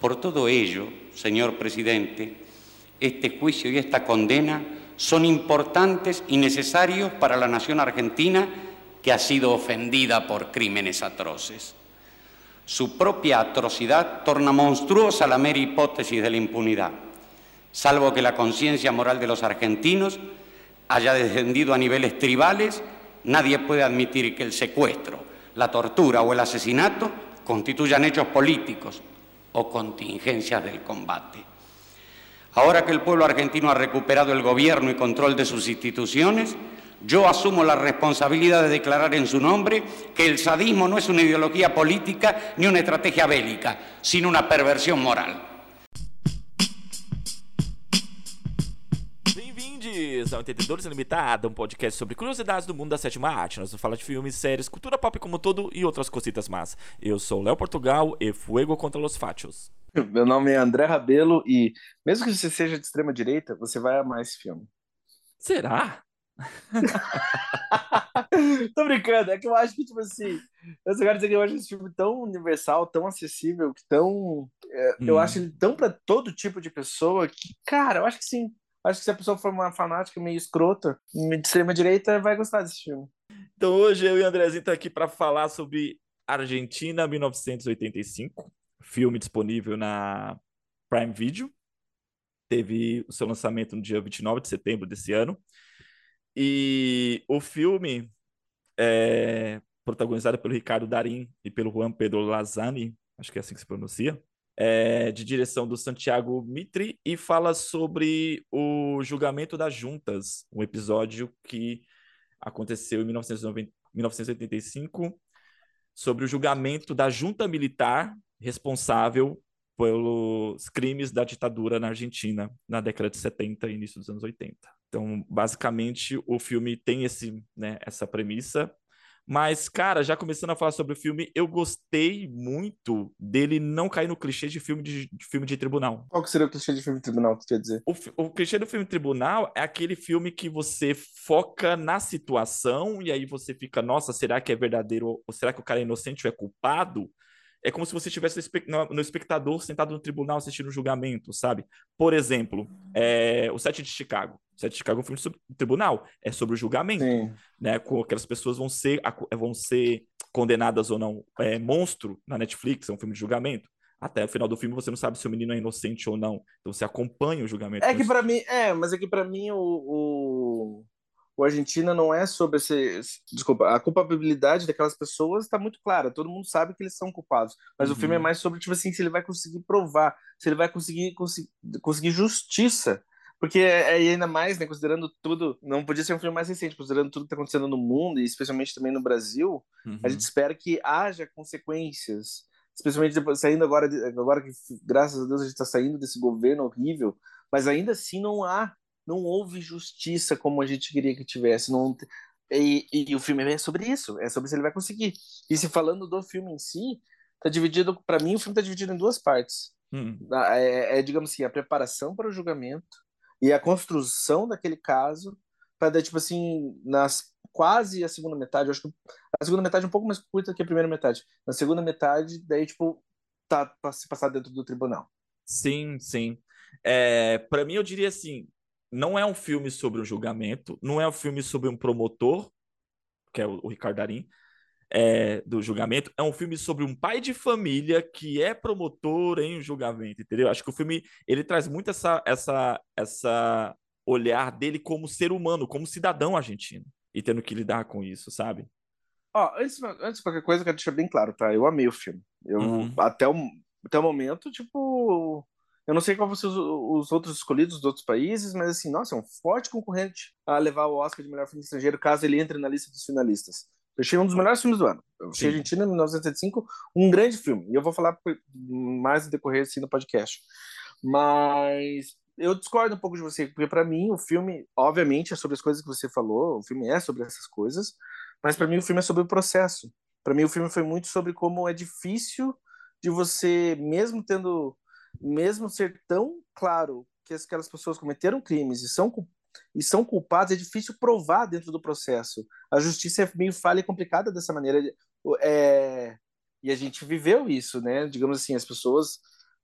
Por todo ello, señor presidente, este juicio y esta condena son importantes y necesarios para la nación argentina que ha sido ofendida por crímenes atroces. Su propia atrocidad torna monstruosa la mera hipótesis de la impunidad, salvo que la conciencia moral de los argentinos haya descendido a niveles tribales, nadie puede admitir que el secuestro, la tortura o el asesinato constituyan hechos políticos o contingencias del combate. Ahora que el pueblo argentino ha recuperado el gobierno y control de sus instituciones, yo asumo la responsabilidad de declarar en su nombre que el sadismo no es una ideología política ni una estrategia bélica, sino una perversión moral. Bem-vindos ao Entendedores Limitado, um podcast sobre curiosidades do mundo da sétima arte. Nós vamos falar de filmes, séries, cultura pop como todo e outras cositas más. Eu sou Léo Portugal e Fuego contra los Fachos. Meu nome é André Rabelo e, mesmo que você seja de extrema direita, você vai amar esse filme. Será? Tô brincando, é que eu acho que, tipo assim, eu só quero dizer que eu acho esse filme tão universal, tão acessível, que tão. é, Eu Hum. acho ele tão pra todo tipo de pessoa que, cara, eu acho que sim. Acho que se a pessoa for uma fanática meio escrota, de extrema direita, vai gostar desse filme. Então hoje eu e o Andrezinho estamos aqui para falar sobre Argentina 1985, filme disponível na Prime Video. Teve o seu lançamento no dia 29 de setembro desse ano. E o filme é protagonizado pelo Ricardo Darín e pelo Juan Pedro Lazzani, acho que é assim que se pronuncia, é de direção do Santiago Mitri e fala sobre o julgamento das juntas, um episódio que aconteceu em 1990 1985 sobre o julgamento da junta militar responsável pelos crimes da ditadura na Argentina na década de 70 e início dos anos 80. Então, basicamente, o filme tem esse, né, essa premissa. Mas, cara, já começando a falar sobre o filme, eu gostei muito dele não cair no clichê de filme de, de filme de tribunal. Qual que seria o clichê de filme de tribunal, que tu quer dizer? O, o clichê do filme tribunal é aquele filme que você foca na situação e aí você fica, nossa, será que é verdadeiro ou será que o cara é inocente ou é culpado? É como se você estivesse no espe- no no espectador sentado no tribunal assistindo o julgamento, sabe? Por exemplo, é, o Sete de Chicago. O Sete de Chicago é um filme sobre o tribunal, é sobre o julgamento Sim. né? Com aquelas pessoas vão ser, vão ser condenadas ou não. É Monstro na Netflix, é um filme de julgamento. Até o final do filme você não sabe se o menino é inocente ou não. Então você acompanha o julgamento. É que Mas- pra mim, é, mas é que pra mim o, o, o Argentina não é sobre esse, desculpa, a culpabilidade daquelas pessoas está muito clara, todo mundo sabe que eles são culpados, mas o Uhum. filme é mais sobre tipo assim, se ele vai conseguir provar, se ele vai conseguir conseguir, conseguir justiça, porque é, é ainda mais, né, considerando tudo, não podia ser um filme mais recente, considerando tudo que está acontecendo no mundo e especialmente também no Brasil, Uhum. a gente espera que haja consequências, especialmente depois, saindo agora, agora que, graças a Deus, a gente está saindo desse governo horrível, mas ainda assim não há, não houve justiça como a gente queria que tivesse. Não, te- e, e o filme é sobre isso, é sobre se ele vai conseguir. E se falando do filme em si, tá dividido, para mim, o filme está dividido em duas partes. Hum. Na- É, é, digamos assim, a preparação para o julgamento e a construção daquele caso para dar, tipo assim, nas quase a segunda metade, acho que a segunda metade é um pouco mais curta que a primeira metade. Na segunda metade, daí, tipo, tá se passar dentro do tribunal. Sim, sim. É, para mim, eu diria assim: não é um filme sobre um julgamento, não é um filme sobre um promotor, que é o, o Ricardo Darín, é, do julgamento, é um filme sobre um pai de família que é promotor em um julgamento, entendeu? Acho que o filme ele traz muito essa, essa, essa olhar dele como ser humano, como cidadão argentino, e tendo que lidar com isso, sabe? Ó, antes, antes de qualquer coisa, eu quero deixar bem claro, tá? Eu amei o filme. Eu, Uhum. até, o, até o momento, tipo, eu não sei qual vão ser os, os outros escolhidos dos outros países, mas assim, nossa, é um forte concorrente a levar o Oscar de melhor filme estrangeiro, caso ele entre na lista dos finalistas. Eu achei um dos melhores filmes do ano. Eu achei Sim. Argentina, 1975, um grande filme. E eu vou falar mais no decorrer assim no podcast. Mas eu discordo um pouco de você, porque para mim o filme, obviamente, é sobre as coisas que você falou, o filme é sobre essas coisas, mas para mim o filme é sobre o processo. Para mim o filme foi muito sobre como é difícil de você, mesmo tendo, mesmo ser tão claro que aquelas pessoas cometeram crimes e são e são culpados, é difícil provar dentro do processo. A justiça é meio falha e complicada dessa maneira. É, e a gente viveu isso, né? Digamos assim, as pessoas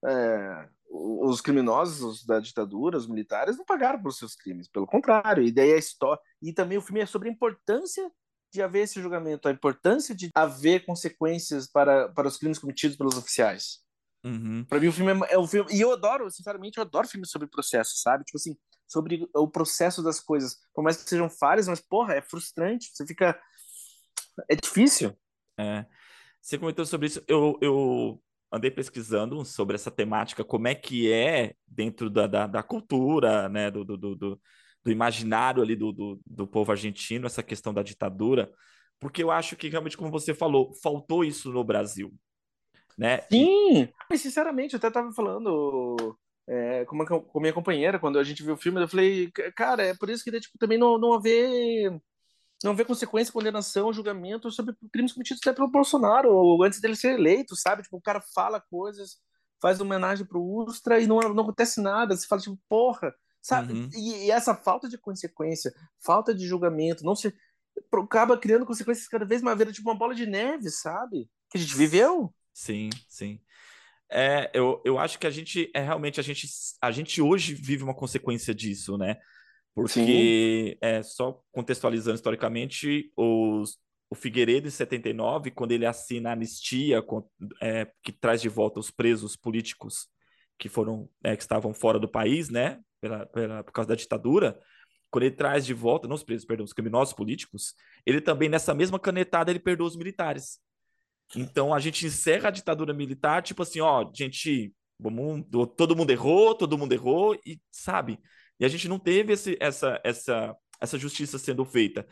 é, os criminosos da ditadura, os militares, não pagaram por seus crimes, pelo contrário. E daí a história. E também o filme é sobre a importância de haver esse julgamento, a importância de haver consequências para, para os crimes cometidos pelos oficiais. Uhum. Para mim, o filme é, é um filme. E eu adoro, sinceramente, eu adoro filmes sobre processo, sabe? Tipo assim, sobre o processo das coisas. Por mais que sejam falhas, mas, porra, é frustrante. Você fica. É difícil. É. Você comentou sobre isso. Eu, eu andei pesquisando sobre essa temática, como é que é dentro da, da, da cultura, né, do, do, do, do, imaginário ali do, do, do povo argentino, essa questão da ditadura, porque eu acho que realmente, como você falou, faltou isso no Brasil, né? Sim, e, sinceramente, eu até estava falando é, com, uma, com minha companheira, quando a gente viu o filme, eu falei, cara, é por isso que tipo, também não, não haver não haver consequência, condenação, julgamento sobre crimes cometidos até pelo Bolsonaro, ou antes dele ser eleito, sabe? Tipo, o cara fala coisas, faz homenagem pro Ustra e não, não acontece nada. Você fala, tipo, porra, sabe? Uhum. E, e, essa falta de consequência, falta de julgamento, não se acaba criando consequências cada vez mais, tipo uma bola de neve, sabe? Que a gente viveu. Sim, sim. É, eu, eu acho que a gente é realmente a gente a gente hoje vive uma consequência disso, né? Porque, é, só contextualizando historicamente, os, o Figueiredo, em 79, quando ele assina a anistia, é, que traz de volta os presos políticos que foram é, que estavam fora do país, né, pela, pela, por causa da ditadura, quando ele traz de volta, não os presos, perdão, os criminosos políticos, ele também, nessa mesma canetada, ele perdoa os militares. Então, a gente encerra a ditadura militar, tipo assim, ó, gente, todo mundo errou, todo mundo errou, e sabe, e a gente não teve esse, essa, essa, essa justiça sendo feita.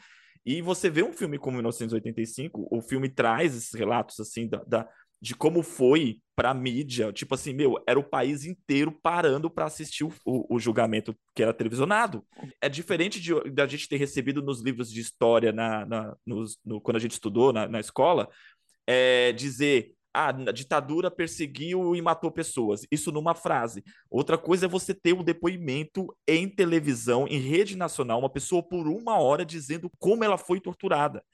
E você vê um filme como 1985, o filme traz esses relatos assim da, da de como foi para a mídia, tipo assim, meu, era o país inteiro parando para assistir o, o, o, julgamento que era televisionado. É diferente de da gente ter recebido nos livros de história na, na nos, no, quando a gente estudou na, na escola, é, dizer ah, a ditadura perseguiu e matou pessoas. Isso numa frase. Outra coisa é você ter um depoimento em televisão, em rede nacional, uma pessoa por uma hora dizendo como ela foi torturada.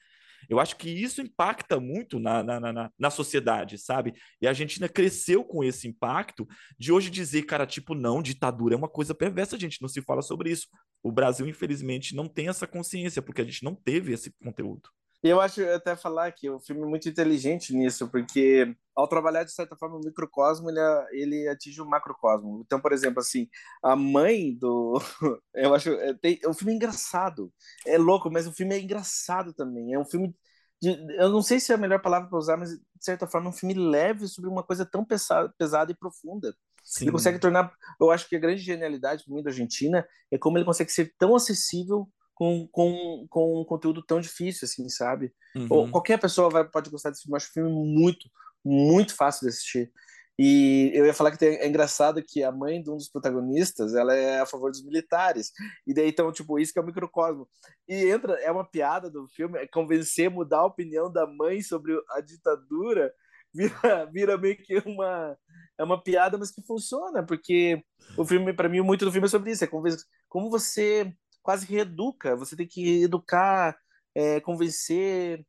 Eu acho que isso impacta muito na, na, na, na, sociedade, sabe? E a Argentina cresceu com esse impacto de hoje dizer, cara, tipo, não, ditadura é uma coisa perversa, a gente não se fala sobre isso. O Brasil, infelizmente, não tem essa consciência, porque a gente não teve esse conteúdo. E eu acho até falar que o filme é muito inteligente nisso, porque ao trabalhar de certa forma o microcosmo, ele, ele atinge o macrocosmo. Então, por exemplo, assim, a mãe do. Eu acho. É, tem, o filme é engraçado. É louco, mas o filme é engraçado também. É um filme. De, eu não sei se é a melhor palavra para usar, mas de certa forma é um filme leve sobre uma coisa tão pesada, pesada e profunda. Sim. Ele consegue tornar. Eu acho que a grande genialidade para mim da Argentina é como ele consegue ser tão acessível com, com, com um conteúdo tão difícil, assim, sabe? Uhum. Ou qualquer pessoa vai, pode gostar desse filme. Eu acho o filme muito, muito fácil de assistir. E eu ia falar que é engraçado que a mãe de um dos protagonistas, ela é a favor dos militares. E daí, então, tipo, isso que é o microcosmo. E entra, é uma piada do filme, é convencer, mudar a opinião da mãe sobre a ditadura, vira, vira meio que uma, é uma piada, mas que funciona, porque o filme, para mim, muito do filme é sobre isso, é como você quase reeduca, você tem que educar, é, convencer,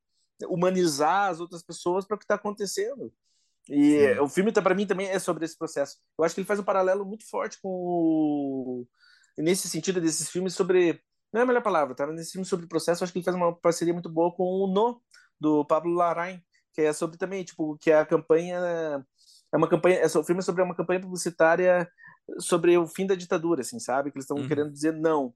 humanizar as outras pessoas para o que está acontecendo. E Sim. o filme, tá, para mim, também é sobre esse processo. Eu acho que ele faz um paralelo muito forte com o... Nesse sentido, desses filmes sobre... Não é a melhor palavra, tá? Nesse filme sobre processo, eu acho que ele faz uma parceria muito boa com o No, do Pablo Larraín, que é sobre também, tipo, que a campanha... É uma campanha... É, o filme é sobre uma campanha publicitária sobre o fim da ditadura, assim, sabe? Que eles estão uhum. querendo dizer não.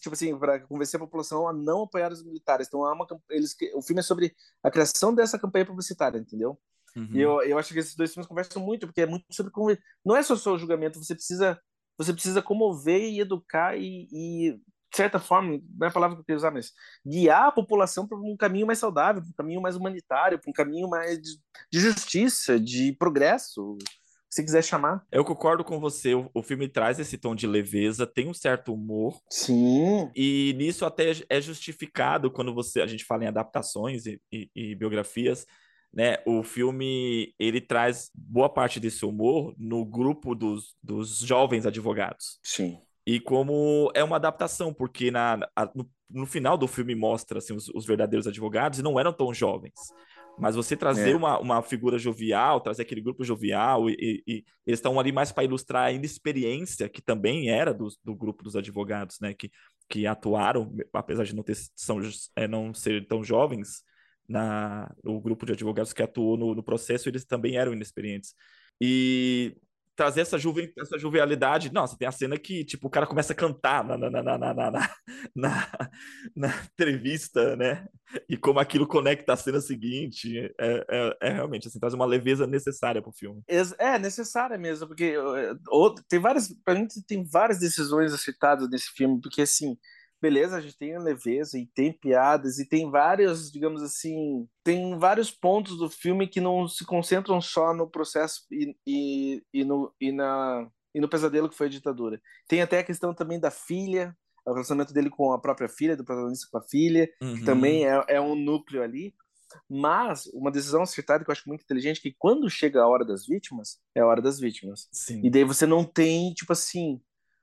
Tipo assim, para convencer a população a não apoiar os militares. Então, há uma, eles, o filme é sobre a criação dessa campanha publicitária, entendeu? Uhum. E eu, eu acho que esses dois filmes conversam muito, porque é muito sobre como. Não é só o julgamento, você precisa, você precisa comover e educar e, e de certa forma, não é a palavra que eu queria usar, mas guiar a população para um caminho mais saudável, para um caminho mais humanitário, para um caminho mais de, de justiça, de progresso se quiser chamar. Eu concordo com você. O, o, filme traz esse tom de leveza, tem um certo humor. Sim. E nisso até é justificado quando você a gente fala em adaptações e, e, e biografias. Né, o filme ele traz boa parte desse humor no grupo dos, dos jovens advogados. Sim. E como é uma adaptação, porque na, a, no, no, final do filme mostra assim, os, os verdadeiros advogados e não eram tão jovens Mas você trazer é. uma, uma figura jovial, trazer aquele grupo jovial, e, e, e eles estão ali mais para ilustrar a inexperiência, que também era do, do grupo dos advogados, né? Que, que atuaram, apesar de não, ter, são, é, não ser tão jovens, na, no grupo de advogados que atuou no, no processo, eles também eram inexperientes. E trazer essa, juve, essa jovialidade. Nossa, tem a cena que, tipo, o cara começa a cantar na, na, na, na, na, na, na entrevista, né? E como aquilo conecta a cena seguinte. É, é, é realmente, assim, traz uma leveza necessária pro filme. É, necessária mesmo, porque tem várias, pra mim, tem várias decisões acertadas nesse filme, porque, assim, beleza, a gente tem a leveza e tem piadas e tem vários, digamos assim, tem vários pontos do filme que não se concentram só no processo e, e, e, no, e, na, e no pesadelo que foi a ditadura. Tem até a questão também da filha, o relacionamento dele com a própria filha, do protagonista com a filha, uhum. que também é, é um núcleo ali. Mas uma decisão acertada que eu acho muito inteligente que quando chega a hora das vítimas, é a hora das vítimas. Sim. E daí você não tem, tipo assim,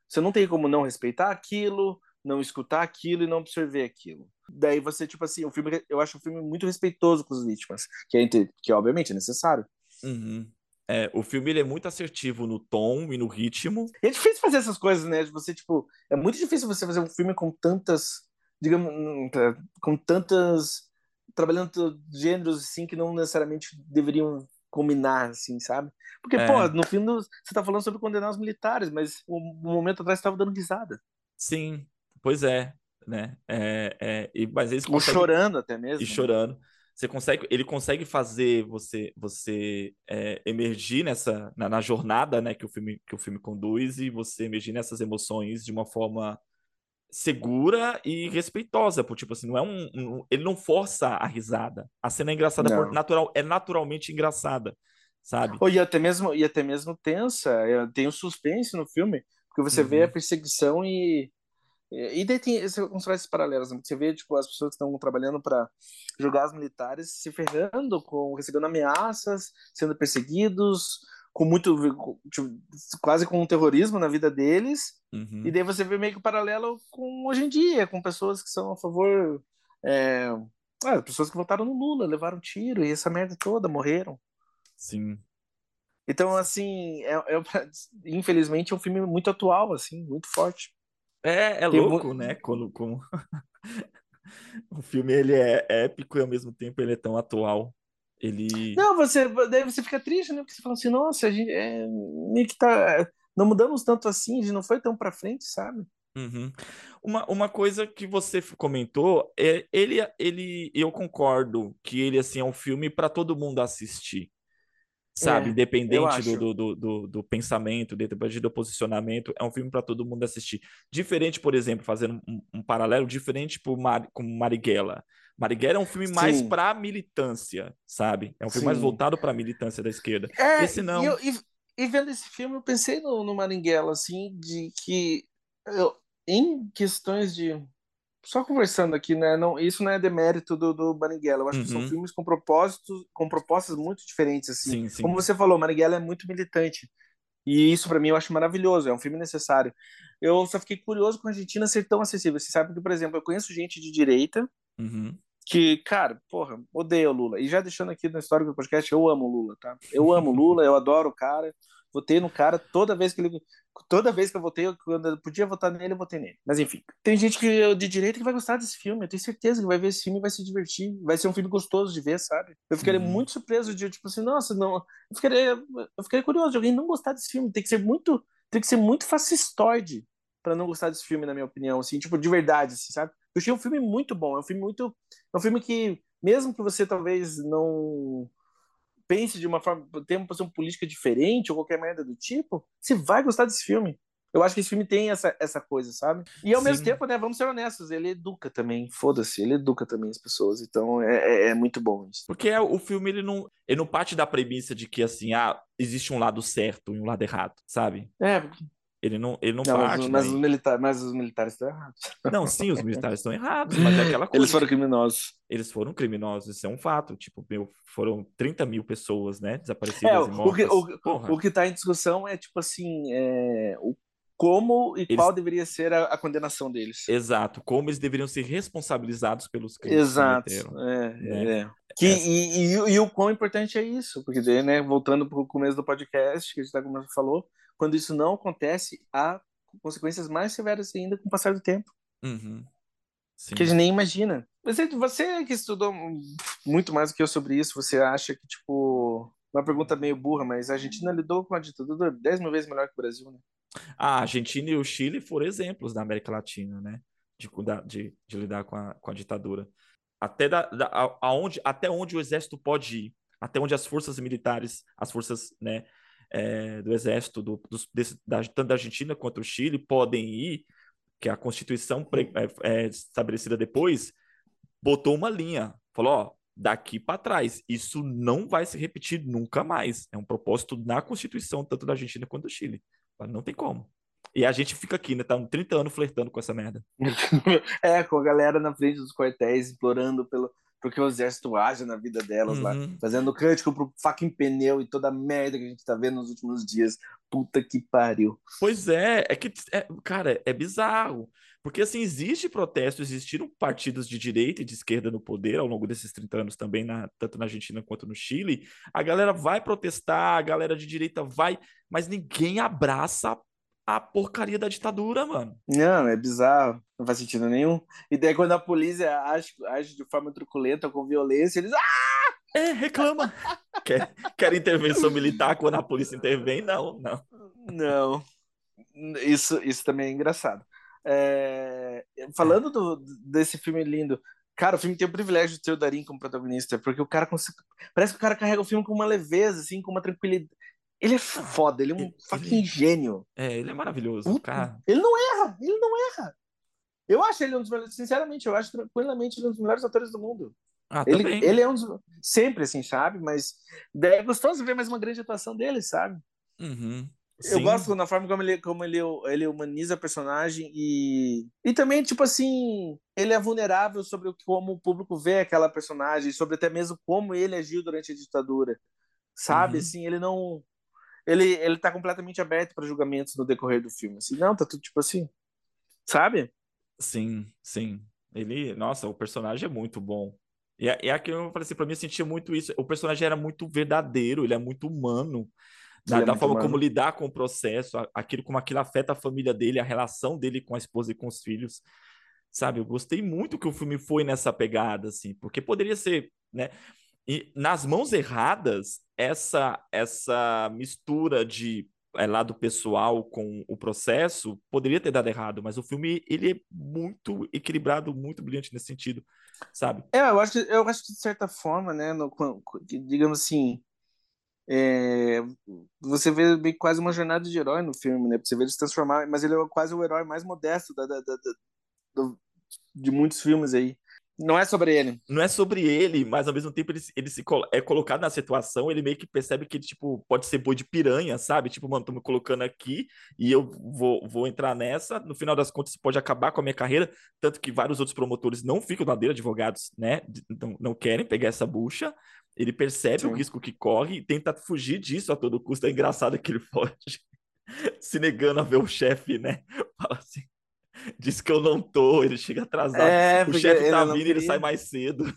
você não tem como não respeitar aquilo, não escutar aquilo e não absorver aquilo. Daí você, tipo assim, o filme, eu acho o filme muito respeitoso com as vítimas, que, é, que obviamente é necessário. Uhum. É, o filme ele é muito assertivo no tom e no ritmo. É difícil fazer essas coisas, né? Você, tipo, é muito difícil você fazer um filme com tantas, digamos, com tantas, trabalhando gêneros, assim, que não necessariamente deveriam combinar, assim, sabe? Porque, é. pô, no fim, do, você tá falando sobre condenar os militares, mas um, um momento atrás você tava dando risada. Sim, Pois é, né? É, é, e, mas eles Ou chorando até mesmo. E né? chorando. Você consegue, ele consegue fazer você você é, emergir nessa na, na, jornada, né, que o filme que o filme conduz e você emergir nessas emoções de uma forma segura e respeitosa, por tipo assim, não é um, um ele não força a risada. A cena é engraçada por natural, é naturalmente engraçada, sabe? E até mesmo e até mesmo tensa, é, tem o um suspense no filme, porque você uhum. vê a perseguição e e daí tem uns esses paralelos, né? Você vê, tipo, as pessoas que estão trabalhando para julgar os militares se ferrando, com, recebendo ameaças, sendo perseguidos, com muito, tipo, quase com um terrorismo na vida deles. Uhum. E daí você vê meio que o paralelo com hoje em dia, com pessoas que são a favor. É, ah, pessoas que votaram no Lula, levaram tiro e essa merda toda, morreram. Sim. Então, assim, é, é, infelizmente é um filme muito atual, assim, muito forte. É, é louco, né? Quando, como... o filme ele é épico e ao mesmo tempo ele é tão atual. Ele. Não, você, daí você fica triste, né? Porque você fala assim, nossa, a gente é, meio que tá. Não mudamos tanto assim, a gente não foi tão pra frente, sabe? Uhum. Uma, uma coisa que você comentou, é, ele, ele, eu concordo que ele assim é um filme para todo mundo assistir sabe? É, Independente do, do, do, do, pensamento, independente do posicionamento, é um filme para todo mundo assistir. Diferente, por exemplo, fazendo um, um paralelo, diferente por Mar, com Marighella. Marighella é um filme Sim. mais para militância, sabe? É um filme Sim. mais voltado para a militância da esquerda. É, esse não. E, eu, e, e, vendo esse filme, eu pensei no, no Marighella, assim, de que eu, em questões de só conversando aqui, né? Não, isso não é demérito do, do Marighella. Eu acho uhum. que são uhum. filmes com propósitos, com propostas muito diferentes, assim. Sim, sim. Como você falou, Marighella é muito militante. E isso, para mim, eu acho maravilhoso. É um filme necessário. Eu só fiquei curioso com a Argentina ser tão acessível. Você sabe que, por exemplo, eu conheço gente de direita uhum. que, cara, porra, odeia o Lula. E já deixando aqui na história do podcast, eu amo o Lula, tá? Eu amo o Lula, eu adoro o cara. Votei no cara toda vez que ele toda vez que eu votei, quando eu podia votar nele, eu votei nele. Mas enfim, tem gente que de direita que vai gostar desse filme. Eu tenho certeza que vai ver esse filme e vai se divertir. Vai ser um filme gostoso de ver, sabe? Eu ficaria uhum. muito surpreso de, tipo assim, nossa, não. Eu ficaria, eu ficaria curioso de alguém não gostar desse filme. Tem que ser muito, tem que ser muito fascistoide para não gostar desse filme, na minha opinião, assim, tipo, de verdade, assim, sabe? Eu achei um filme muito bom. É um filme muito. É um filme que, mesmo que você talvez não pense de uma forma, tem uma posição política diferente ou qualquer merda do tipo, você vai gostar desse filme. Eu acho que esse filme tem essa, essa coisa, sabe? E ao Sim. mesmo tempo, né, vamos ser honestos, ele educa também, foda-se, ele educa também as pessoas, então é, é, é muito bom isso. Porque é, o filme, ele não, ele não parte da premissa de que, assim, ah, existe um lado certo e um lado errado, sabe? É, ele não, ele não, não parte. Mas, mas, os milita mas os militares estão errados. Não, sim, os militares estão errados, mas é aquela coisa. Eles foram criminosos. Eles foram criminosos, isso é um fato. Tipo, meu, foram 30 mil pessoas, né? Desaparecidas é, e mortas. O que, o, o que tá em discussão é, tipo assim, é, o como e eles... qual deveria ser a, a, condenação deles. Exato, como eles deveriam ser responsabilizados pelos crimes Exato. que cometeram. É, né? é. Que, e, e, e, o quão importante é isso, porque, né, voltando para o começo do podcast, que a gente tá, falou, quando isso não acontece, há consequências mais severas ainda com o passar do tempo. Uhum. Que a gente nem imagina. Você, você que estudou muito mais do que eu sobre isso, você acha que, tipo, uma pergunta meio burra, mas a Argentina lidou com a ditadura 10 mil vezes melhor que o Brasil, né? A Argentina e o Chile foram exemplos da América Latina, né? De, de, de lidar com a, com a ditadura. Até, da, da, aonde, até onde o exército pode ir, até onde as forças militares, as forças né, é, do exército, do, dos, desse, da, tanto da Argentina quanto do Chile, podem ir, que a Constituição pre, é, é, estabelecida depois botou uma linha, falou, ó, daqui para trás, isso não vai se repetir nunca mais. É um propósito na Constituição, tanto da Argentina quanto do Chile. Não tem como. E a gente fica aqui, né? Tá 30 anos flertando com essa merda. é, com a galera na frente dos quartéis, implorando pelo, porque o exército haja na vida delas uhum. lá, fazendo cântico pro fucking pneu e toda a merda que a gente tá vendo nos últimos dias. Puta que pariu. Pois é, é que, é, cara, é bizarro. Porque, assim, existe protesto, existiram partidos de direita e de esquerda no poder ao longo desses 30 anos também, na, tanto na Argentina quanto no Chile. A galera vai protestar, a galera de direita vai, mas ninguém abraça a porcaria da ditadura, mano. Não, é bizarro, não faz sentido nenhum. E daí quando a polícia age, age de forma truculenta, com violência, eles. Ah! É, reclama. quer, quer intervenção militar quando a polícia intervém? Não, não. Não. Isso, isso também é engraçado. É, falando do, desse filme lindo, cara, o filme tem o privilégio de ter o Darim como protagonista, porque o cara consegue, parece que o cara carrega o filme com uma leveza, assim, com uma tranquilidade. Ele é foda, ele é um ele, fucking gênio. É, ele é maravilhoso, cara. Ele não erra, ele não erra. Eu acho ele um dos melhores, sinceramente, eu acho tranquilamente ele um dos melhores atores do mundo. Ah, ele, ele é um dos. Sempre assim, sabe? Mas é gostoso ver mais uma grande atuação dele, sabe? Uhum. Eu Sim. gosto da forma como ele, como ele, ele humaniza a personagem e, e também, tipo assim, ele é vulnerável sobre como o público vê aquela personagem, sobre até mesmo como ele agiu durante a ditadura, sabe? Uhum. Assim, ele não. Ele, ele tá completamente aberto para julgamentos no decorrer do filme. Assim, não, tá tudo tipo assim, sabe? Sim, sim. Ele, nossa, o personagem é muito bom. E é, é aquilo que eu falei assim, pra mim eu sentia muito isso. O personagem era muito verdadeiro, ele é muito humano da, da forma humano. como lidar com o processo, aquilo como aquilo afeta a família dele, a relação dele com a esposa e com os filhos. Sabe, eu gostei muito que o filme foi nessa pegada, assim, porque poderia ser, né? E nas mãos erradas, essa essa mistura de é, lado pessoal com o processo poderia ter dado errado, mas o filme ele é muito equilibrado, muito brilhante nesse sentido, sabe? É, eu acho, eu acho que de certa forma, né, no, digamos assim, é, você vê quase uma jornada de herói no filme, né? Você vê ele se transformar, mas ele é quase o herói mais modesto da, da, da, da de muitos filmes aí. Não é sobre ele. Não é sobre ele, mas ao mesmo tempo ele, ele se é colocado na situação, ele meio que percebe que ele, tipo, pode ser boi de piranha, sabe? Tipo, mano, tô me colocando aqui e eu vou, vou entrar nessa. No final das contas, isso pode acabar com a minha carreira. Tanto que vários outros promotores não ficam na dele, advogados, né? Não, não querem pegar essa bucha. Ele percebe Sim. o risco que corre e tenta fugir disso a todo custo. É engraçado que ele foge, se negando a ver o chefe, né? Fala assim, diz que eu não tô, ele chega atrasado. É, o chefe tá vindo ele sai mais cedo.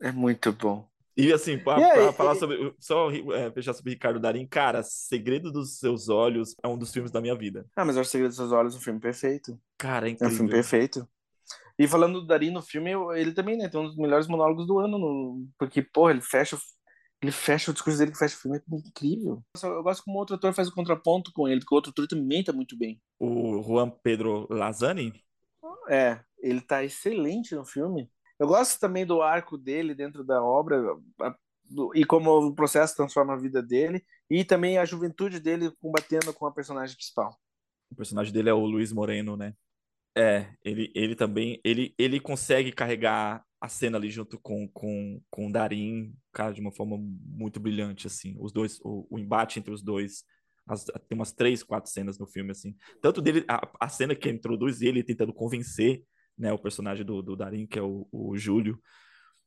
É muito bom. E assim, para falar sobre. Só é, fechar sobre Ricardo Darim, cara, Segredo dos Seus Olhos é um dos filmes da minha vida. Ah, mas eu acho Segredo dos Seus Olhos é um filme perfeito. Cara, é incrível. É um filme perfeito. E falando do Dari no filme, ele também, né, tem um dos melhores monólogos do ano, no, porque, porra, ele fecha, ele fecha o discurso dele que fecha o filme, é incrível. Eu gosto como o outro ator faz o contraponto com ele, porque o outro ator também tá muito bem. O Juan Pedro Lazani? É, ele tá excelente no filme. Eu gosto também do arco dele dentro da obra, a, do, e como o processo transforma a vida dele, e também a juventude dele combatendo com a personagem principal. O personagem dele é o Luiz Moreno, né? É, ele, ele também, ele, ele consegue carregar a cena ali junto com, com, com Darim, cara, de uma forma muito brilhante, assim. Os dois, o, o embate entre os dois, as, tem umas três, quatro cenas no filme, assim. Tanto dele, a, a cena que introduz ele tentando convencer, né, o personagem do, do Darim, que é o, o Júlio,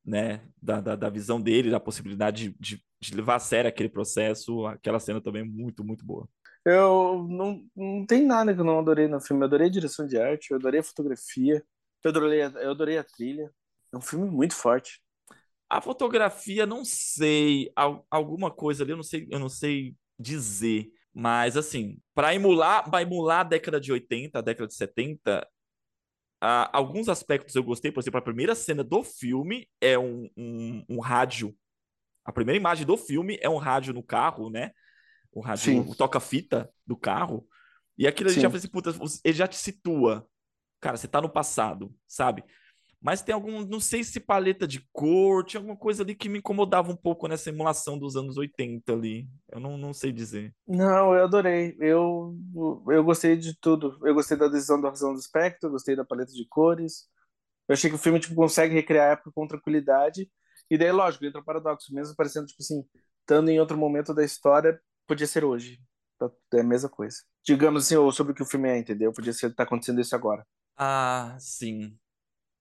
né, da, da, da, visão dele, da possibilidade de, de, de levar a sério aquele processo, aquela cena também é muito, muito boa. Eu não, não tem nada que eu não adorei no filme. Eu adorei a direção de arte, eu adorei a fotografia, eu adorei eu adorei a trilha. É um filme muito forte. A fotografia, não sei, alguma coisa ali, eu não sei, eu não sei dizer. Mas, assim, para emular, para emular a década de 80, a década de 70, alguns aspectos eu gostei. Por exemplo, a primeira cena do filme é um, um, um rádio. A primeira imagem do filme é um rádio no carro, né? O rádio, toca-fita do carro. E aquilo ele já faz assim, puta, ele já te situa. Cara, você tá no passado, sabe? Mas tem algum, não sei se paleta de cor, tinha alguma coisa ali que me incomodava um pouco nessa emulação dos anos 80 ali. Eu não, não sei dizer. Não, eu adorei. Eu, eu gostei de tudo. Eu gostei da decisão da razão do espectro, gostei da paleta de cores. Eu achei que o filme tipo, consegue recriar a época com tranquilidade. E daí, lógico, entra o paradoxo, mesmo parecendo, tipo assim, estando em outro momento da história, podia ser hoje. É a mesma coisa. Digamos assim, ou sobre o que o filme é, entendeu? Podia ser tá acontecendo isso agora. Ah, sim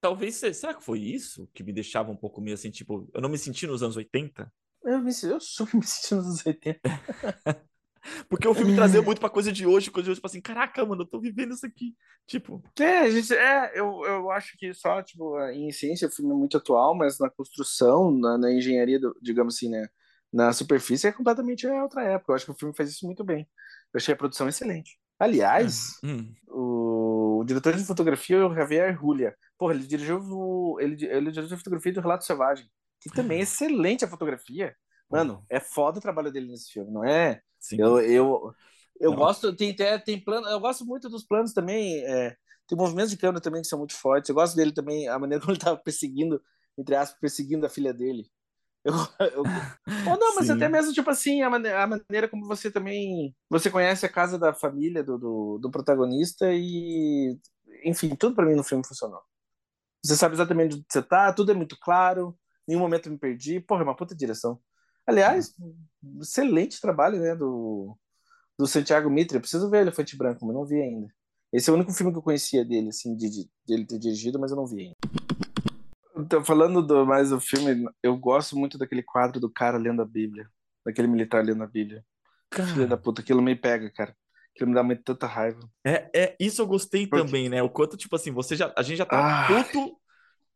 talvez. Será que foi isso que me deixava um pouco meio assim, tipo, eu não me senti nos anos 80? Eu, me, eu super me senti nos anos 80. Porque o filme trazia muito pra coisa de hoje, coisa de hoje, tipo assim, caraca, mano, eu tô vivendo isso aqui. Tipo. É, gente, é eu, eu acho que só, tipo, em ciência o filme é muito atual, mas na construção, na, na engenharia, do, digamos assim, né? Na superfície é completamente outra época. Eu acho que o filme faz isso muito bem. Eu achei a produção excelente. Aliás, hum. o, o, diretor de fotografia é o Javier Julia. Porra, ele dirigiu o, ele, ele dirigiu a fotografia do Relato Selvagem, que também é excelente a fotografia. Mano, é foda o trabalho dele nesse filme, não é? Sim. Eu, eu, eu gosto, tem, tem, tem plano, eu gosto muito dos planos também. É, tem movimentos de câmera também que são muito fortes. Eu gosto dele também, a maneira como ele tava perseguindo, entre aspas, perseguindo a filha dele. Eu, eu... Ou não, mas Sim. até mesmo, tipo assim, a, maneira, a maneira como você também. Você conhece a casa da família do, do, do protagonista e. Enfim, tudo para mim no filme funcionou. Você sabe exatamente onde você tá, tudo é muito claro, nenhum momento eu me perdi. Porra, é uma puta direção. Aliás, excelente trabalho, né, do, do Santiago Mitre. Eu preciso ver Elefante Branco, mas não vi ainda. Esse é o único filme que eu conhecia dele, assim, de, de, de ele ter dirigido, mas eu não vi ainda. Tô falando do, mais do filme, eu gosto muito daquele quadro do cara lendo a Bíblia. Daquele militar lendo a Bíblia. Cara. Filha da puta, aquilo me pega, cara. Aquilo me dá muito tanta raiva. É, é isso eu gostei porque... também, né? O quanto, tipo assim, você já, a gente já tá ah. puto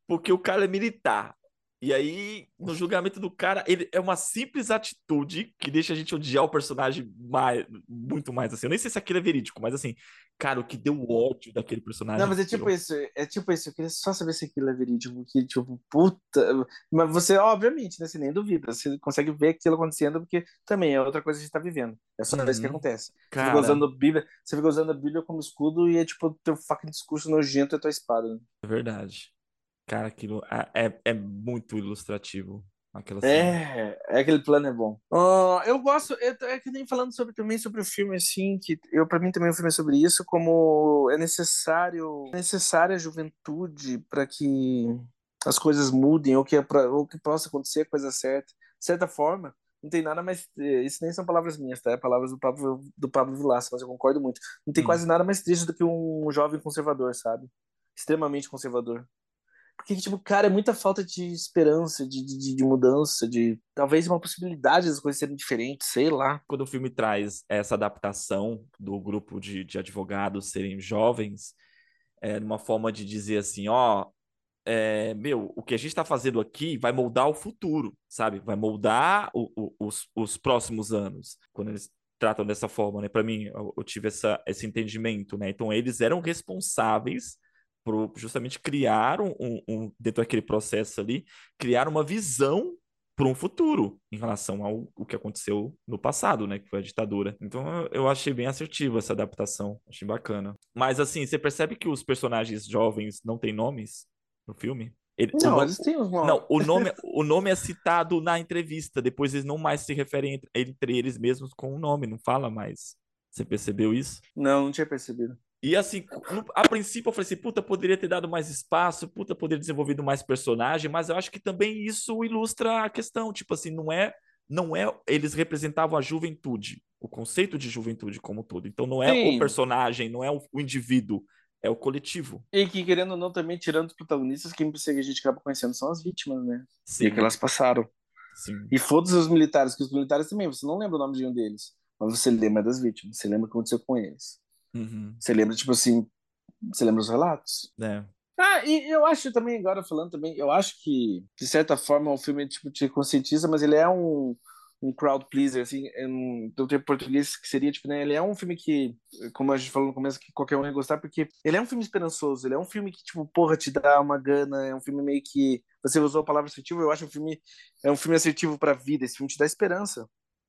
porque o cara é militar. E aí, no julgamento do cara, ele é uma simples atitude que deixa a gente odiar o personagem mais, muito mais assim. Eu nem sei se aquilo é verídico, mas assim, cara, o que deu ódio daquele personagem. Não, mas é tipo isso, é tipo isso, eu queria só saber se aquilo é verídico, que tipo, puta. Mas você, obviamente, né? Você nem duvida, você consegue ver aquilo acontecendo, porque também é outra coisa que a gente tá vivendo. É só uhum. isso que acontece. Cara... Você fica usando a Bíblia, você fica usando a Bíblia como escudo e é tipo teu fucking discurso nojento é tua espada. Né? É verdade. Cara, aquilo é, é, é muito ilustrativo. Aquela é, é, aquele plano é bom. Uh, eu gosto, é, é que nem falando sobre também sobre o filme assim, que eu para mim também o filme é sobre isso, como é necessário, necessária a juventude para que as coisas mudem ou que é pra, ou que possa acontecer a coisa certa. De certa forma, não tem nada mais, isso nem são palavras minhas, tá? É palavras do Pablo do Pablo Vilaça, mas eu concordo muito. Não tem hum. quase nada mais triste do que um jovem conservador, sabe? Extremamente conservador. Porque, tipo, cara, é muita falta de esperança, de, de, de, mudança, de talvez uma possibilidade das coisas serem diferentes, sei lá. Quando o filme traz essa adaptação do grupo de, de advogados serem jovens, é uma forma de dizer assim, ó, é, meu, o que a gente está fazendo aqui vai moldar o futuro, sabe? Vai moldar o, o, os, os próximos anos. Quando eles tratam dessa forma, né? Para mim, eu, eu tive essa, esse entendimento, né? Então, eles eram responsáveis por justamente criar um, um, dentro daquele processo ali, criar uma visão para um futuro em relação ao o que aconteceu no passado, né, que foi a ditadura. Então eu achei bem assertivo essa adaptação, achei bacana. Mas assim, você percebe que os personagens jovens não têm nomes no filme? Ele, não, eles têm os nomes. Não, o nome, o nome é citado na entrevista, depois eles não mais se referem entre, entre eles mesmos com o nome, não fala mais. Você percebeu isso? Não, não tinha percebido. E assim, a princípio eu falei assim, puta, poderia ter dado mais espaço, puta, poderia ter desenvolvido mais personagem, mas eu acho que também isso ilustra a questão, tipo assim, não é, não é, eles representavam a juventude, o conceito de juventude como todo. Então não é Sim. o personagem, não é o, o, indivíduo, é o coletivo. E que querendo ou não também tirando os protagonistas, quem a gente acaba conhecendo são as vítimas, né? Sim. E que elas passaram. Sim. E foda-se os militares, que os militares também, você não lembra o nome de um deles, mas você lembra das vítimas, você lembra o que aconteceu com eles. Uhum. Você lembra, tipo assim, você lembra os relatos? É. Ah, e eu acho também, agora falando também, eu acho que, de certa forma, o filme tipo, te conscientiza, mas ele é um, um crowd pleaser, assim, um, do tempo português, que seria, tipo, né, ele é um filme que, como a gente falou no começo, que qualquer um ia gostar, porque ele é um filme esperançoso, ele é um filme que, tipo, porra, te dá uma gana, é um filme meio que, você usou a palavra assertivo, eu acho um filme, é um filme assertivo pra vida, esse filme te dá esperança,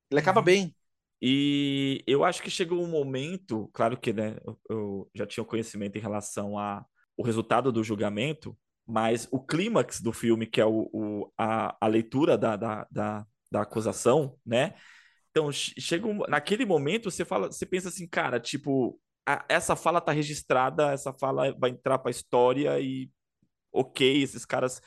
ele acaba Uhum. bem. E eu acho que chegou um momento, claro que né, eu, já tinha conhecimento em relação a o resultado do julgamento, mas o clímax do filme, que é o, o- a, a leitura da, da, da, da acusação, né? Então, che- chega um, naquele momento, você fala, você pensa assim, cara, tipo, a- essa fala tá registrada, essa fala vai entrar pra história e ok, esses caras,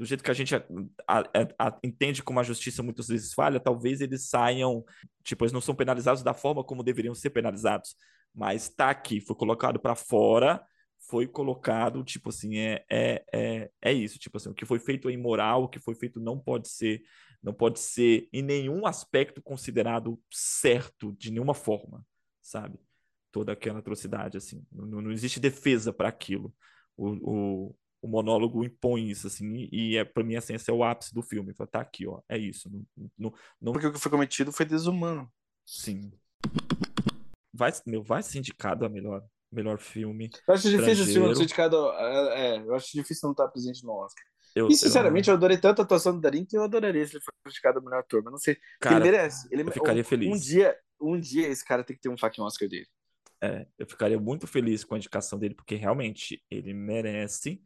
do jeito que a gente a- a- a- entende como a justiça muitas vezes falha, talvez eles saiam, tipo, eles não são penalizados da forma como deveriam ser penalizados, mas tá aqui, foi colocado para fora, foi colocado, tipo assim, é, é, é, é isso, tipo assim, o que foi feito é imoral, o que foi feito não pode ser, não pode ser em nenhum aspecto considerado certo de nenhuma forma, sabe? Toda aquela atrocidade, assim, não, não existe defesa para aquilo. O, o, o monólogo impõe isso, assim, e é, para mim, assim, esse é o ápice do filme. Fala, tá aqui, ó, é isso. Não, não, não, Porque o que foi cometido foi desumano. sim. Vai, meu, vai ser indicado a melhor, melhor filme. Eu acho difícil esse filme não ser indicado. É, é, eu acho difícil não estar presente no Oscar. Eu, E sinceramente, eu, eu adorei tanto a atuação do Darim que eu adoraria se ele fosse indicado o melhor ator, mas não sei. Cara, ele merece. Ele, eu ficaria um, feliz. Um dia, um dia esse cara tem que ter um fucking Oscar dele. é, eu ficaria muito feliz com a indicação dele, porque realmente ele merece.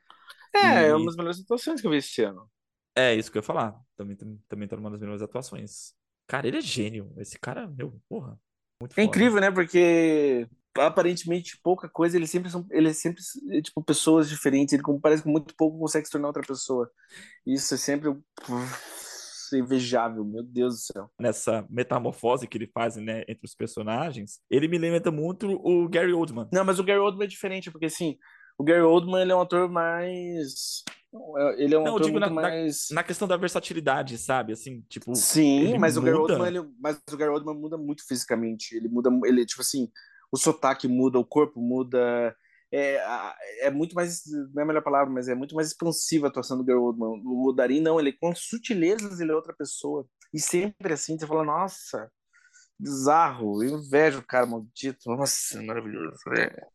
É, E- é uma das melhores atuações que eu vi esse ano. É isso que eu ia falar. Também, também, também tá numa das melhores atuações. Cara, ele é gênio. Esse cara, meu, porra. Muito É foda. incrível, né? Porque aparentemente pouca coisa, ele sempre são, ele é sempre tipo pessoas diferentes, ele parece que muito pouco consegue se tornar outra pessoa. Isso é sempre invejável, meu Deus do céu. Nessa metamorfose que ele faz, né, entre os personagens, ele me lembra muito o Gary Oldman. Não, mas o Gary Oldman é diferente, porque assim, o Gary Oldman ele é um ator mais ele é um Não, ator digo muito na- na- mais Na questão da versatilidade, sabe? Assim, tipo, Sim, mas o Gary muda. Oldman, ele, mas o Gary Oldman muda muito fisicamente. Ele muda, ele tipo assim, o sotaque muda, o corpo muda. É, é muito mais, não é a melhor palavra, mas é muito mais expansiva a atuação do Gary Oldman. O Darin não, ele com sutilezas ele é outra pessoa. E sempre assim, você fala, nossa, bizarro, eu invejo o cara maldito. Nossa, maravilhoso. É.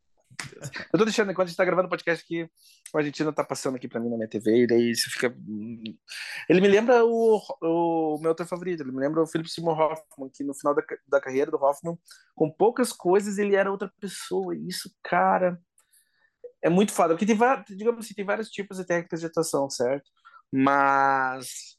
Eu tô deixando, enquanto a gente tá gravando o podcast aqui, o Argentina tá passando aqui pra mim na minha TV, e daí você fica. Ele me lembra o, o meu autor favorito, ele me lembra o Philip Seymour Hoffman, que no final da, da carreira do Hoffman, com poucas coisas, ele era outra pessoa. E isso, cara, é muito foda. Porque tem, digamos assim, tem vários tipos de técnicas de atuação, certo? Mas.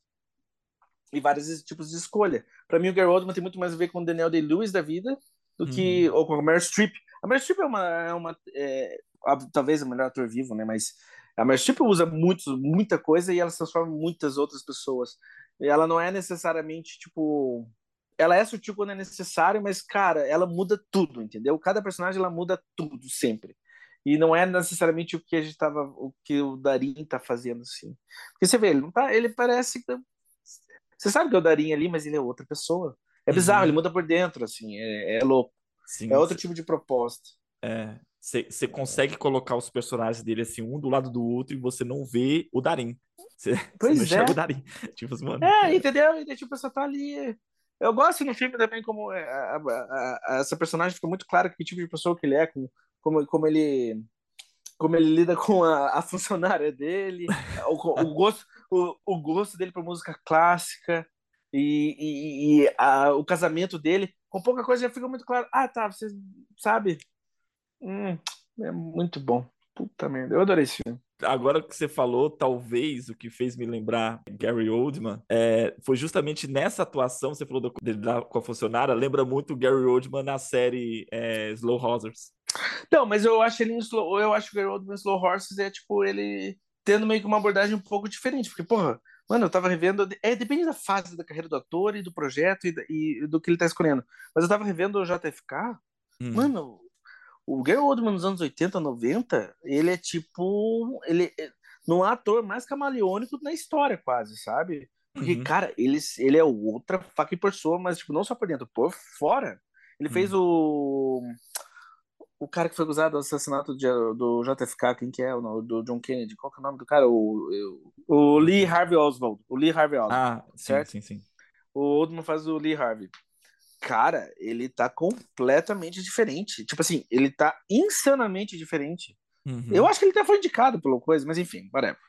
E vários tipos de escolha. Pra mim, o Gary Oldman tem muito mais a ver com o Daniel Day-Lewis da vida do que. ou com a Meryl Streep. A Meryl Streep é uma. É uma é, a- talvez o melhor ator vivo, né? Mas a Meryl Streep usa muito, muita coisa e ela transforma muitas outras pessoas. E ela não é necessariamente, tipo. Ela é sutil quando é necessário, mas, cara, ela muda tudo, entendeu? Cada personagem ela muda tudo, sempre. E não é necessariamente o que a gente tava. o que o Darim tá fazendo, assim. Porque você vê, ele não tá. Ele parece. que- Você sabe que é o Darim ali, mas ele é outra pessoa. É bizarro, Uhum. ele muda por dentro, assim. É, é louco. Sim, É outro tipo de proposta. Você consegue colocar os personagens dele assim, um do lado do outro, e você não vê o Darim. Você Pois não enxerga é. o Darim. Tipo mano. É, entendeu? E tipo, só tá ali. Eu gosto no filme também como é, a- a- a- essa personagem fica muito claro que tipo de pessoa que ele é, como, como, como ele como ele lida com a, funcionária dele, o, o gosto o, o gosto dele por música clássica e, e, e a- o casamento dele, com pouca coisa já fica muito claro. Ah, tá, você sabe? Hum, é muito bom. Puta merda, eu adorei esse filme. Agora que você falou, talvez o que fez me lembrar Gary Oldman é, foi justamente nessa atuação, você falou do- lá com a funcionária, lembra muito o Gary Oldman na série é, Slow Horses. Não, mas eu acho ele slow, eu acho que o Garoto no Slow Horses é tipo ele tendo meio que uma abordagem um pouco diferente, porque porra, mano, eu tava revendo, é depende da fase da carreira do ator e do projeto e, e do que ele tá escolhendo. Mas eu tava revendo o JFK, Hum. mano, o Gary Oldman nos anos 80, 90, ele é tipo, ele é- não há ator mais camaleônico na história quase, sabe? Porque, Uhum. cara, ele, ele é outra fucking pessoa, mas, tipo, não só por dentro, por fora. Ele fez o. O cara que foi acusado do assassinato de, do JFK, quem que é? O do John Kennedy. Qual que é o nome do cara? O, o, o Lee Harvey Oswald. O Lee Harvey Oswald. Ah, certo? sim, sim, sim. O Oldman faz o Lee Harvey. Cara, ele tá completamente diferente. Tipo assim, ele tá insanamente diferente. Uhum. Eu acho que ele até foi indicado pela coisa, mas enfim, whatever.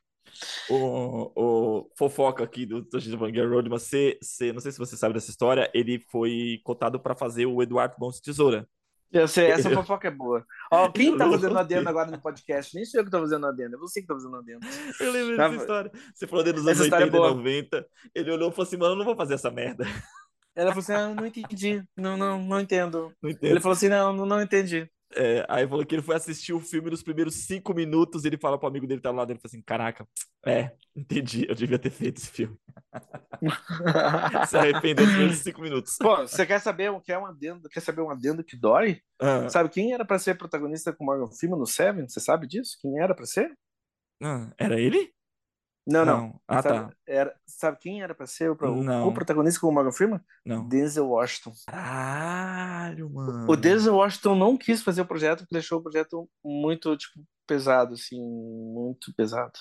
O, o fofoca aqui do Toshida Banger Road, mas você, você, não sei se você sabe dessa história, ele foi cotado para fazer o Eduardo Mãos Tesoura. Eu sei, essa fofoca é boa. Ó, quem tá fazendo adendo agora no podcast? Nem sou eu que tô fazendo adendo, é você que tá fazendo adendo. Eu lembro dessa história. Você falou dele nos anos 80 é e 90. Ele olhou e falou assim, mano, eu não vou fazer essa merda. Ela falou assim, ah, não entendi, não, não, não entendo. não entendo. Ele falou assim, não, não, não entendi. É, aí falou que ele foi assistir o filme nos primeiros cinco minutos. Ele fala pro amigo dele que tá lá dentro, assim: Caraca, é, entendi, eu devia ter feito esse filme. Se arrependeu nos primeiros cinco minutos. Pô, você quer saber o que é um adendo? Quer saber um adendo que dói? Ah. Sabe quem era para ser protagonista com Morgan Freeman no Seven? Você sabe disso? Quem era para ser? Ah, era ele? Não, não. não. Ah, sabe, tá. Era, sabe quem era pra ser o, o protagonista com o Morgan Freeman? Não. Denzel Washington. Caralho, mano. O Denzel Washington não quis fazer o projeto porque deixou o projeto muito, tipo, pesado, assim, muito pesado.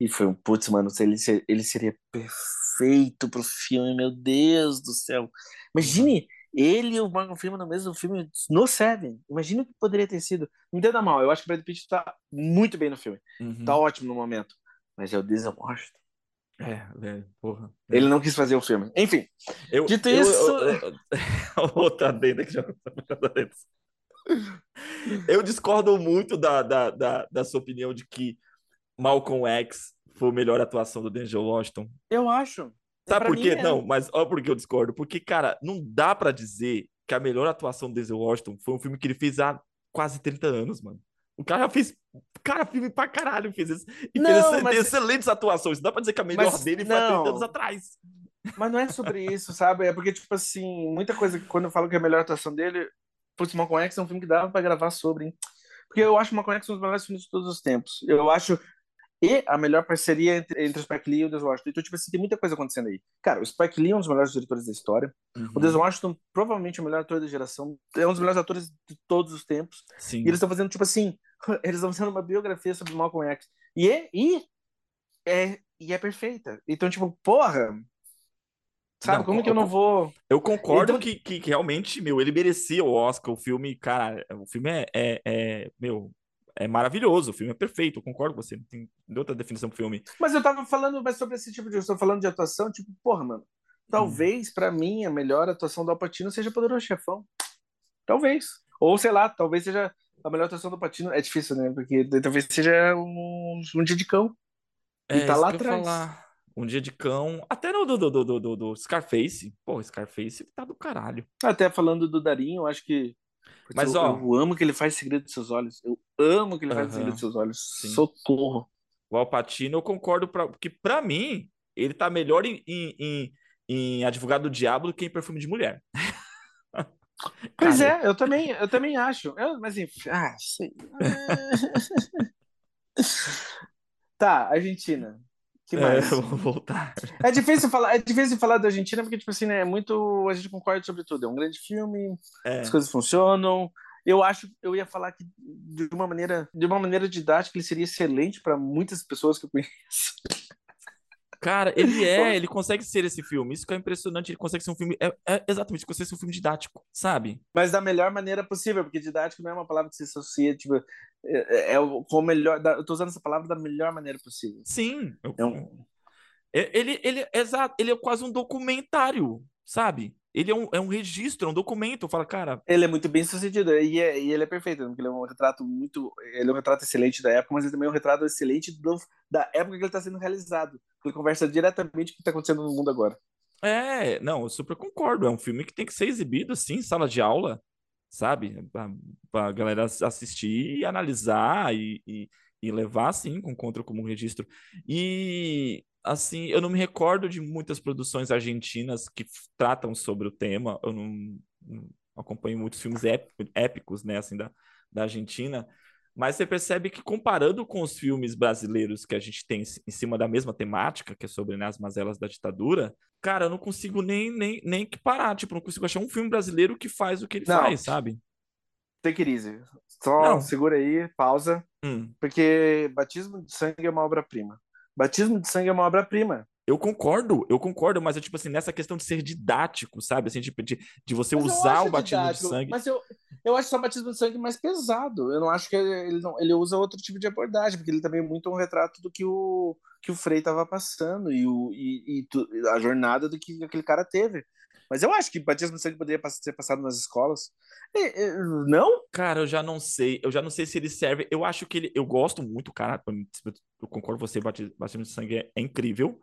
E foi um, putz, mano, ele, ele seria perfeito pro filme, meu Deus do céu. Imagine ele e o Morgan Freeman no mesmo filme, no Seven. Imagina o que poderia ter sido. Não entenda mal, eu acho que o Brad Pitt tá muito bem no filme. Uhum. Tá ótimo no momento mas é o Denzel Washington. É, velho, porra. Ele não quis fazer o filme. Enfim, eu, dito eu, isso. Eu, eu, outra dentro que já Eu discordo muito da, da, da, da sua opinião de que Malcolm X foi a melhor atuação do Denzel Washington. Eu acho. Sabe por quê? É. Não, mas olha por que eu discordo. Porque, cara, não dá para dizer que a melhor atuação do Denzel Washington foi um filme que ele fez há quase 30 anos, mano. O cara fez. Cara, filme pra caralho fez isso. E não, fez mas... excelentes atuações. Dá pra dizer que a melhor mas, dele foi há 30 anos atrás. Mas não é sobre isso, sabe? É porque, tipo assim, muita coisa que quando eu falo que é a melhor atuação dele. Putz, Malcolm X é um filme que dava pra gravar sobre, hein? Porque eu acho Malcolm X um dos melhores filmes de todos os tempos. Eu acho e a melhor parceria entre, entre o Spike Lee e o Denzel Washington. Então, tipo assim, tem muita coisa acontecendo aí. Cara, o Spike Lee é um dos melhores diretores da história. Uhum. O Denzel Washington, provavelmente, é o melhor ator da geração. É um dos melhores atores de todos os tempos. Sim. E eles estão fazendo, tipo assim, eles estão fazendo uma biografia sobre Malcolm X. E é, e é, e é perfeita. Então, tipo, porra, Sabe, não, como que eu não vou. Eu concordo então... que, que, que, realmente, meu, ele merecia o Oscar. O filme, cara, o filme é, é, é, meu, é maravilhoso. O filme é perfeito. Eu concordo com você. Não tem outra definição pro filme. Mas eu tava falando mais sobre esse tipo de. Eu tô falando de atuação, tipo, porra, mano. Talvez, hum. para mim, a melhor atuação do Alpatino seja Poderoso Chefão. Talvez. Ou, sei lá, talvez seja a melhor atuação do Patino é difícil, né? Porque talvez seja um, um dia de cão. É, e tá lá atrás. Falar. Um dia de cão. Até no do, do, do, do, do Scarface. Pô, Scarface tá do caralho. Até falando do Darinho, eu acho que. Mas, eu, ó. Eu amo que ele faz segredo dos seus olhos. Eu amo que ele uh -huh. faz segredo dos seus olhos. Sim. Socorro. O Alpatino, eu concordo, pra, porque pra mim, ele tá melhor em, em, em, em Advogado do Diabo do que em Perfume de Mulher. Pois Cara, é, eu também, eu também acho. Eu, mas enfim, ah, sei. tá, Argentina. Que mais? É, vou voltar. É difícil falar, é difícil falar da Argentina porque tipo assim, né, é muito, a gente concorda sobre tudo. É um grande filme, é. as coisas funcionam. Eu acho, eu ia falar que de uma maneira, de uma maneira didática ele seria excelente para muitas pessoas que eu conheço. Cara, ele é, ele consegue ser esse filme. Isso que é impressionante, ele consegue ser um filme. É, é exatamente, consegue ser um filme didático, sabe? Mas da melhor maneira possível, porque didático não é uma palavra que se associa, tipo, é, é, é o melhor. Eu tô usando essa palavra da melhor maneira possível. Sim. É um... Ele, ele, exato, ele é quase um documentário, sabe? Ele é um, é um registro, é um documento. Fala, cara. Ele é muito bem sucedido e, é, e ele é perfeito, porque ele é um retrato muito. Ele é um retrato excelente da época, mas ele também é um retrato excelente do, da época que ele está sendo realizado. Ele conversa diretamente com o que está acontecendo no mundo agora. É, não, eu super concordo. É um filme que tem que ser exibido assim, em sala de aula, sabe? Para a galera assistir e analisar e, e, e levar assim com contra como um registro. E assim, eu não me recordo de muitas produções argentinas que tratam sobre o tema. Eu não, não acompanho muitos filmes épicos, né, assim, da, da Argentina. Mas você percebe que comparando com os filmes brasileiros que a gente tem em cima da mesma temática, que é sobre né, as mazelas da ditadura, cara, eu não consigo nem, nem, nem parar. Tipo, não consigo achar um filme brasileiro que faz o que ele não. faz, sabe? Take it easy. Só Não. segura aí, pausa, Hum, porque Batismo de Sangue é uma obra-prima. Batismo de Sangue é uma obra-prima. eu concordo, eu concordo, mas é tipo assim, nessa questão de ser didático, sabe? Assim, tipo, de, de você Mas usar o batismo didático, de sangue. Mas eu, eu acho só o batismo de sangue mais pesado. Eu não acho que ele, não, ele usa outro tipo de abordagem, porque ele também é muito um retrato do que o, que o Frei estava passando e, o, e, e tu- a jornada do que aquele cara teve. Mas eu acho que batismo de sangue poderia ser passado nas escolas. Não? Cara, eu já não sei, eu já não sei se ele serve. Eu acho que ele, eu gosto muito, cara. mim, Eu concordo com você, Bati- Batismo de Sangue é, é incrível.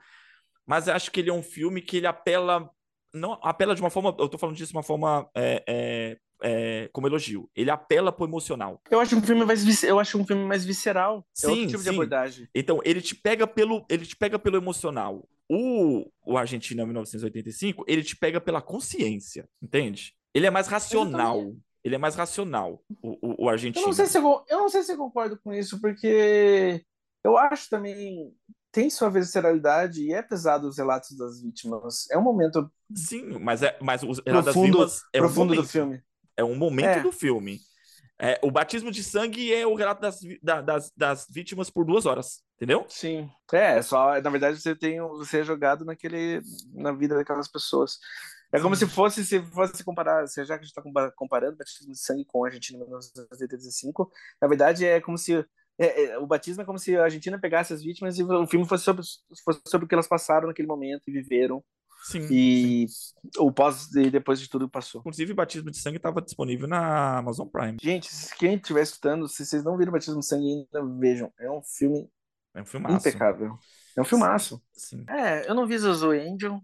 Mas eu acho que ele é um filme que ele apela, não apela de uma forma, eu tô falando disso de uma forma é, é, é, como elogio. Ele apela pro emocional. Eu acho um filme mais, eu acho um filme mais visceral. é outro Sim, tipo de sim. abordagem. Então, ele te pega pelo, ele te pega pelo emocional. O, o Argentina 1985, ele te pega pela consciência, entende? Ele é mais racional. Ele é mais racional, o, o, o Eu Argentina. não sei se eu, eu não sei se eu concordo com isso, porque eu acho também tem sua visceralidade e é pesado os relatos das vítimas. É um momento Sim, mas é, mas os Relatos das profundo, Vimas é um profundo do momento. filme. É um momento É. do filme. É, o batismo de sangue é o relato das, da- das, das vítimas por duas horas, entendeu? Sim. É, só, na verdade, você tem você é jogado naquele na vida daquelas pessoas. É como Sim. se fosse se fosse comparar, se já que a gente está comparando batismo de sangue com a Argentina em 1985, na verdade é como se é, é, o batismo é como se a Argentina pegasse as vítimas e o filme fosse sobre, fosse sobre o que elas passaram naquele momento e viveram Sim. e o pós e depois de tudo passou. Inclusive, batismo de sangue estava disponível na Amazon Prime. Gente, quem estiver escutando, se vocês não viram Batismo de Sangue ainda, vejam. É um filme É um filmaço. impecável. É um filmaço. Sim. É, eu não vi Zuzu Angel.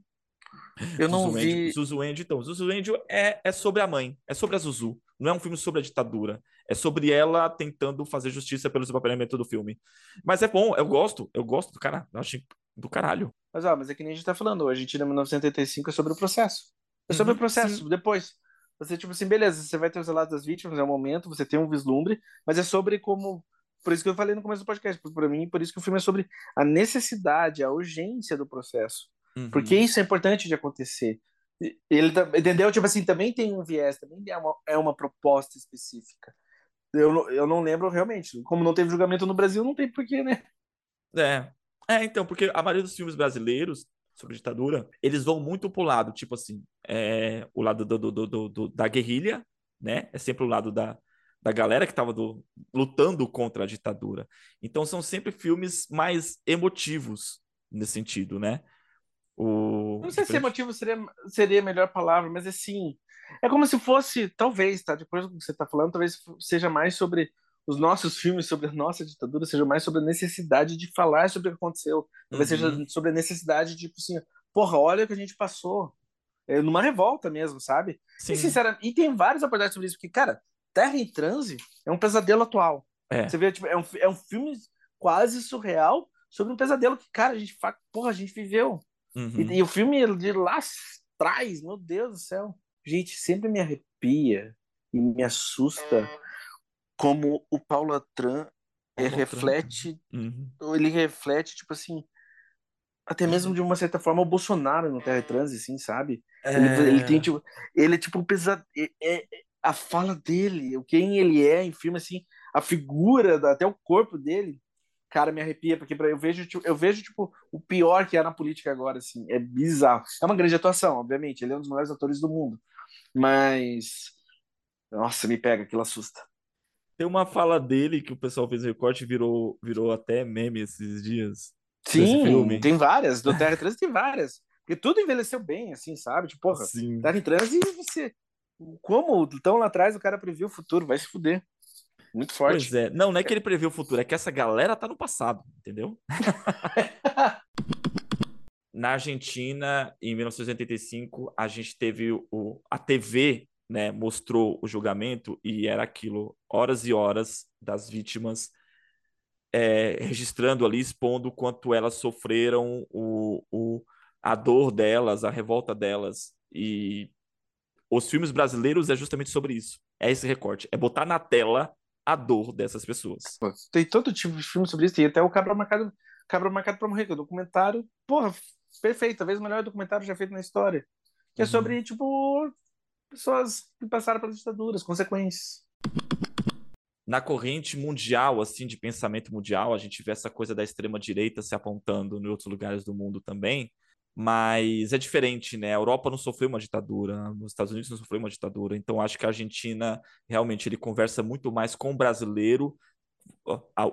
Eu não Zuzu vi. Angel, Zuzu Angel, então, Zuzu Angel é, é sobre a mãe, é sobre a Zuzu. Não é um filme sobre a ditadura. É sobre ela tentando fazer justiça pelo desaparecimento do filme. Mas é bom, eu gosto, eu gosto do cara, eu acho do caralho. Mas, ó, mas é que nem a gente tá falando. A Argentina 1985 é sobre o processo. É sobre Uhum, o processo. Depois. Você, tipo assim, beleza, você vai ter os relatos das vítimas, é um momento, você tem um vislumbre, mas é sobre como. Por isso que eu falei no começo do podcast, para mim, por isso que o filme é sobre a necessidade, a urgência do processo. Uhum. Porque isso é importante de acontecer. Ele, tá- entendeu? Tipo assim, também tem um viés, também é uma, é uma proposta específica. Eu, não- eu não lembro realmente. Como não teve julgamento no Brasil, não tem porquê, né? É. É, então, porque a maioria dos filmes brasileiros sobre ditadura, eles vão muito pro lado, tipo assim, é, o lado do, do- do- do- da guerrilha, né? É sempre o lado da, da galera que estava lutando contra a ditadura. Então são sempre filmes mais emotivos nesse sentido, né? O, Não sei se emotivo seria, seria a melhor palavra, mas assim, é como se fosse, talvez, tá? Depois do que você tá falando, talvez seja mais sobre os nossos filmes, sobre a nossa ditadura, seja mais sobre a necessidade de falar sobre o que aconteceu. Talvez Uhum. seja sobre a necessidade de, tipo assim, porra, olha o que a gente passou. É, numa revolta mesmo, sabe? Sim, E, sinceramente, e tem vários abordagens sobre isso, porque, cara, Terra em Transe é um pesadelo atual. é. Você vê, tipo, é um, é um filme quase surreal sobre um pesadelo que, cara, a gente, porra, a gente viveu. Uhum. E, e o filme de lá atrás, meu Deus do céu. Gente, sempre me arrepia e me assusta como o Paulo Atran Atran, reflete, Uhum. ele reflete, tipo assim, até mesmo de uma certa forma o Bolsonaro no Terra Transe, assim, sabe? Ele, É. ele tem, tipo, ele é tipo um pesado. É, é- a fala dele, quem ele é em filme, assim, a figura, até o corpo dele, cara, me arrepia, porque eu vejo, tipo, eu vejo, tipo, o pior que é na política agora, assim, é bizarro. É uma grande atuação, obviamente, ele é um dos maiores atores do mundo, mas. Nossa, me pega, aquilo assusta. Tem uma fala dele que o pessoal fez recorte e virou, virou até meme esses dias. Sim, filme. tem várias, do Terra Transe tem várias, porque tudo envelheceu bem, assim, sabe? Tipo, porra, Sim. Terra em Transe e você. Como tão lá atrás o cara previu o futuro, vai se fuder. Muito forte. Pois é. Não, não é que ele prevê o futuro, é que essa galera tá no passado, entendeu? Na Argentina, em 1985, a gente teve o, a TV, né, mostrou o julgamento e era aquilo, horas e horas das vítimas é, registrando ali, expondo quanto elas sofreram, o, o, a dor delas, a revolta delas. E os filmes brasileiros é justamente sobre isso. É esse recorte, é botar na tela a dor dessas pessoas. Tem todo tipo de filme sobre isso. Tem até o Cabra Marcado, Cabra Marcado pra Morrer, que é um documentário, porra, perfeito. Talvez o melhor documentário já feito na história. Que é Uhum. sobre, tipo, pessoas que passaram pelas ditaduras, consequências. Na corrente mundial, assim, de pensamento mundial, a gente vê essa coisa da extrema direita se apontando em outros lugares do mundo também, mas é diferente, né? A Europa não sofreu uma ditadura, os Estados Unidos não sofreu uma ditadura, então acho que a Argentina realmente ele conversa muito mais com o brasileiro,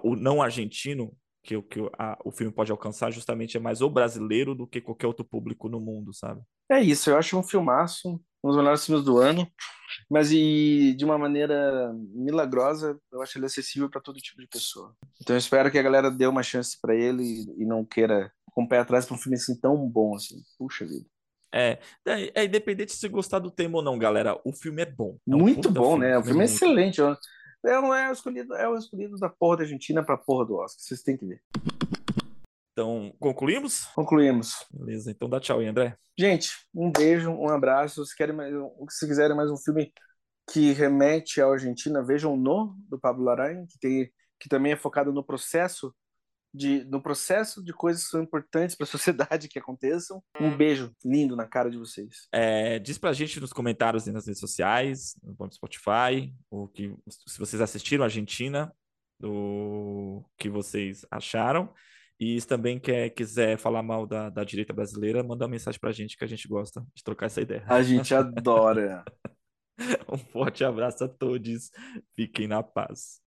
o não argentino, que, que a, o filme pode alcançar justamente é mais o brasileiro do que qualquer outro público no mundo, sabe? É isso, eu acho um filmaço, um dos melhores filmes do ano, mas e de uma maneira milagrosa, eu acho ele acessível para todo tipo de pessoa. Então eu espero que a galera dê uma chance para ele e, e não queira com o pé atrás para um filme assim tão bom assim. Puxa vida. É, é, é independente se gostar do tema ou não, galera. O filme é bom. É um muito bom, filme. né? O filme é, excelente. Bom. É, não é o escolhido, é o escolhido da porra da Argentina pra porra do Oscar. Vocês têm que ver. Então, concluímos? Concluímos. Beleza, então dá tchau aí, André. Gente, um beijo, um abraço. Se, querem mais, se quiserem mais um filme que remete à Argentina, vejam No, do Pablo Larraín, que, tem, que também é focado no processo de, no processo de coisas que são importantes para a sociedade que aconteçam. Um hum. beijo lindo na cara de vocês. É, diz pra gente nos comentários e nas redes sociais, no Spotify, o que, se vocês assistiram a Argentina, o que vocês acharam. E se também quer, quiser falar mal da, da direita brasileira, manda uma mensagem pra gente que a gente gosta de trocar essa ideia. A gente adora. um forte abraço a todos. Fiquem na paz.